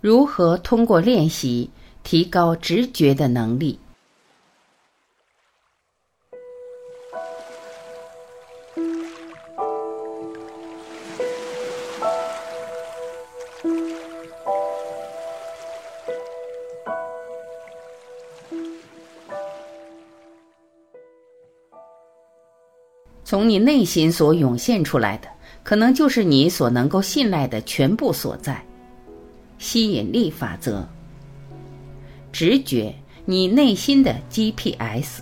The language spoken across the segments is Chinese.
如何通过练习提高直觉的能力？从你内心所涌现出来的，可能就是你所能够信赖的全部所在。吸引力法则，直觉，你内心的 GPS。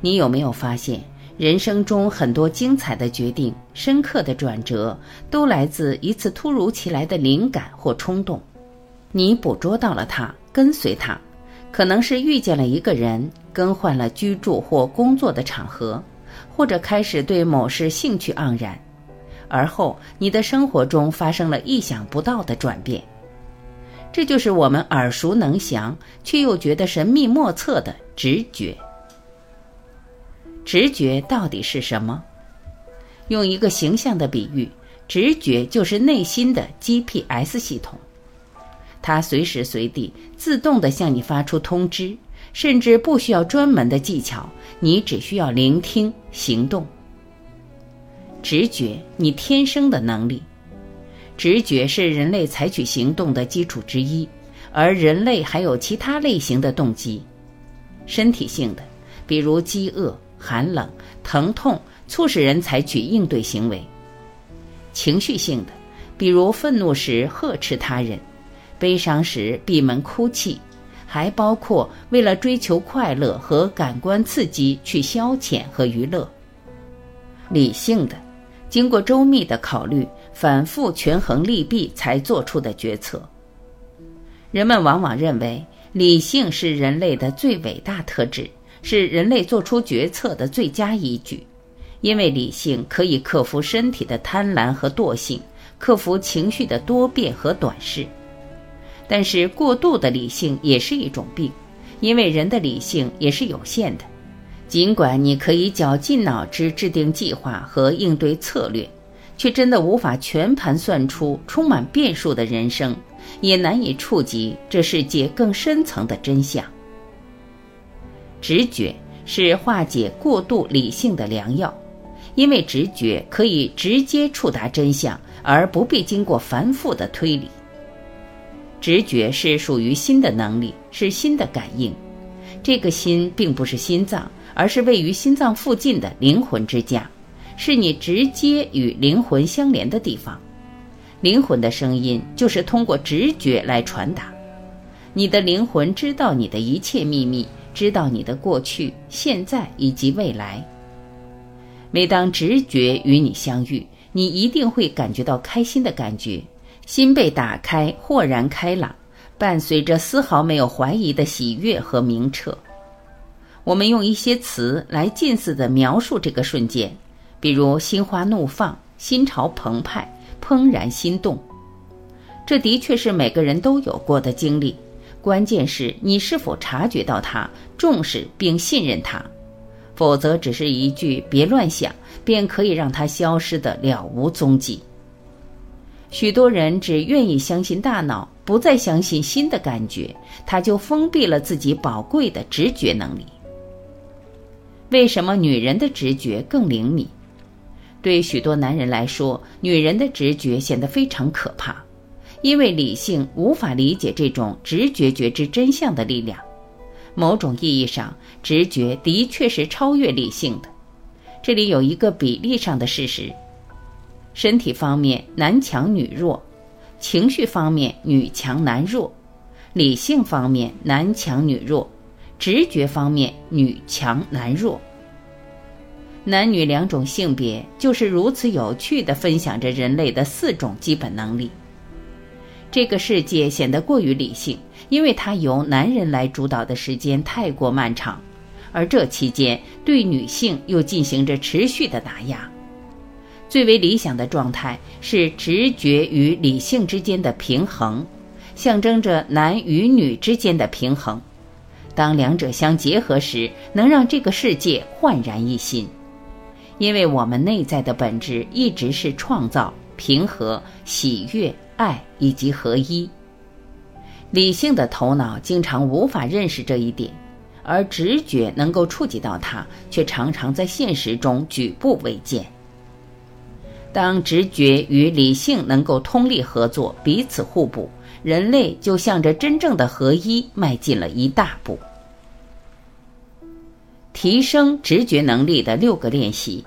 你有没有发现，人生中很多精彩的决定、深刻的转折，都来自一次突如其来的灵感或冲动？你捕捉到了它，跟随它，可能是遇见了一个人，更换了居住或工作的场合。或者开始对某事兴趣盎然，而后你的生活中发生了意想不到的转变。这就是我们耳熟能详却又觉得神秘莫测的直觉。直觉到底是什么？用一个形象的比喻，直觉就是内心的 GPS 系统，它随时随地自动地向你发出通知。甚至不需要专门的技巧，你只需要聆听、行动。直觉，你天生的能力。直觉是人类采取行动的基础之一，而人类还有其他类型的动机：身体性的，比如饥饿、寒冷、疼痛，促使人采取应对行为；情绪性的，比如愤怒时呵斥他人，悲伤时闭门哭泣。还包括为了追求快乐和感官刺激去消遣和娱乐。理性的，经过周密的考虑、反复权衡利弊才做出的决策。人们往往认为理性是人类的最伟大特质，是人类做出决策的最佳依据，因为理性可以克服身体的贪婪和惰性，克服情绪的多变和短视。但是过度的理性也是一种病，因为人的理性也是有限的。尽管你可以绞尽脑汁制定计划和应对策略，却真的无法全盘算出充满变数的人生，也难以触及这世界更深层的真相。直觉是化解过度理性的良药，因为直觉可以直接触达真相，而不必经过繁复的推理。直觉是属于心的能力，是心的感应。这个心并不是心脏，而是位于心脏附近的灵魂之家，是你直接与灵魂相连的地方。灵魂的声音就是通过直觉来传达。你的灵魂知道你的一切秘密，知道你的过去、现在以及未来。每当直觉与你相遇，你一定会感觉到开心的感觉。心被打开，豁然开朗，伴随着丝毫没有怀疑的喜悦和明澈。我们用一些词来近似的描述这个瞬间，比如心花怒放、心潮澎湃、怦然心动。这的确是每个人都有过的经历，关键是你是否察觉到它，重视并信任它，否则只是一句“别乱想”，便可以让它消失的了无踪迹。许多人只愿意相信大脑，不再相信心的感觉，他就封闭了自己宝贵的直觉能力。为什么女人的直觉更灵敏？对许多男人来说，女人的直觉显得非常可怕，因为理性无法理解这种直觉觉知真相的力量。某种意义上，直觉的确是超越理性的。这里有一个比例上的事实。身体方面，男强女弱；情绪方面，女强男弱；理性方面，男强女弱；直觉方面，女强男弱。男女两种性别就是如此有趣地分享着人类的四种基本能力。这个世界显得过于理性，因为它由男人来主导的时间太过漫长，而这期间对女性又进行着持续的打压。最为理想的状态是直觉与理性之间的平衡，象征着男与女之间的平衡。当两者相结合时，能让这个世界焕然一新。因为我们内在的本质一直是创造、平和、喜悦、爱以及合一。理性的头脑经常无法认识这一点，而直觉能够触及到它，却常常在现实中举步维艰。当直觉与理性能够通力合作，彼此互补，人类就向着真正的合一迈进了一大步。提升直觉能力的六个练习。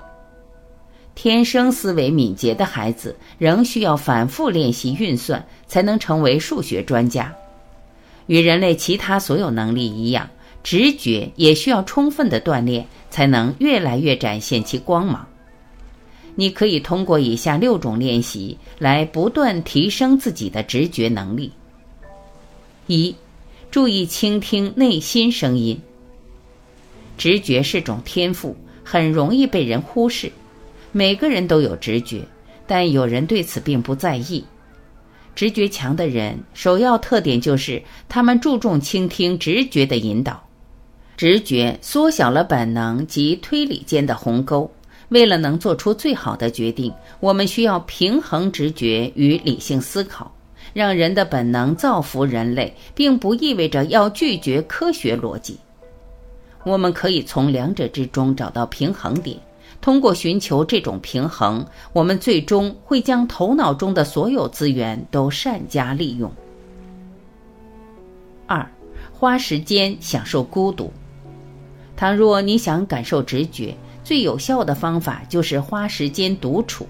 天生思维敏捷的孩子仍需要反复练习运算，才能成为数学专家。与人类其他所有能力一样，直觉也需要充分的锻炼，才能越来越展现其光芒。你可以通过以下六种练习来不断提升自己的直觉能力。一、注意倾听内心声音。直觉是种天赋，很容易被人忽视。每个人都有直觉，但有人对此并不在意。直觉强的人，首要特点就是他们注重倾听直觉的引导。直觉缩小了本能及推理间的鸿沟。为了能做出最好的决定，我们需要平衡直觉与理性思考。让人的本能造福人类，并不意味着要拒绝科学逻辑。我们可以从两者之中找到平衡点。通过寻求这种平衡，我们最终会将头脑中的所有资源都善加利用。二，花时间享受孤独。倘若你想感受直觉，最有效的方法就是花时间独处。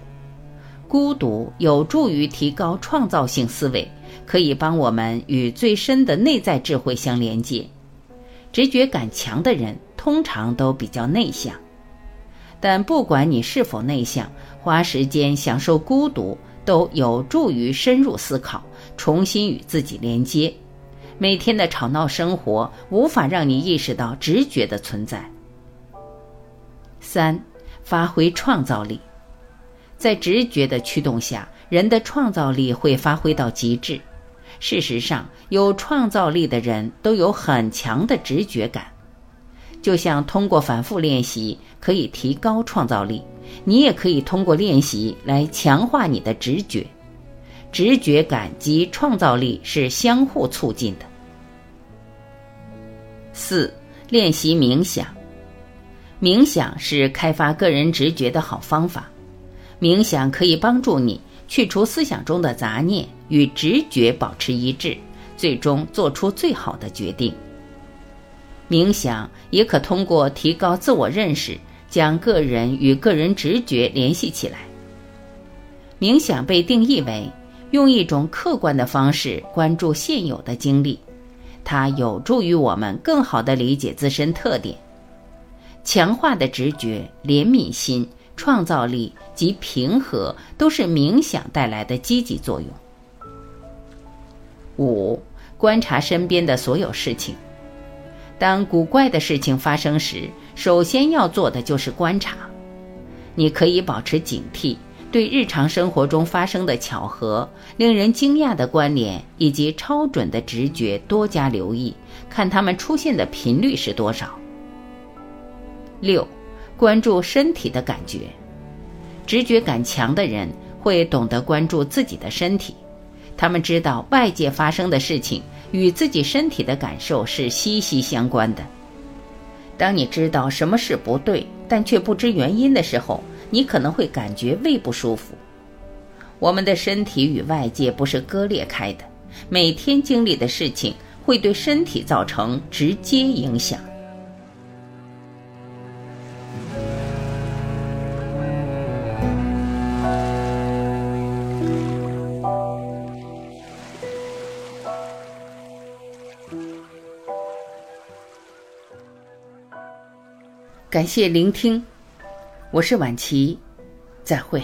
孤独有助于提高创造性思维，可以帮我们与最深的内在智慧相连接。直觉感强的人通常都比较内向。但不管你是否内向，花时间享受孤独都有助于深入思考，重新与自己连接。每天的吵闹生活无法让你意识到直觉的存在。三，发挥创造力，在直觉的驱动下，人的创造力会发挥到极致。事实上，有创造力的人都有很强的直觉感。就像通过反复练习可以提高创造力，你也可以通过练习来强化你的直觉。直觉感及创造力是相互促进的。四、练习冥想。冥想是开发个人直觉的好方法。冥想可以帮助你去除思想中的杂念，与直觉保持一致，最终做出最好的决定。冥想也可通过提高自我认识，将个人与个人直觉联系起来。冥想被定义为用一种客观的方式关注现有的经历，它有助于我们更好地理解自身特点。强化的直觉、怜悯心、创造力及平和都是冥想带来的积极作用。五、观察身边的所有事情。当古怪的事情发生时，首先要做的就是观察。你可以保持警惕，对日常生活中发生的巧合、令人惊讶的关联以及超准的直觉多加留意，看它们出现的频率是多少。六，关注身体的感觉。直觉感强的人会懂得关注自己的身体，他们知道外界发生的事情。与自己身体的感受是息息相关的。当你知道什么事不对，但却不知原因的时候，你可能会感觉胃不舒服。我们的身体与外界不是割裂开的，每天经历的事情会对身体造成直接影响。感谢聆听，我是晚琪，再会。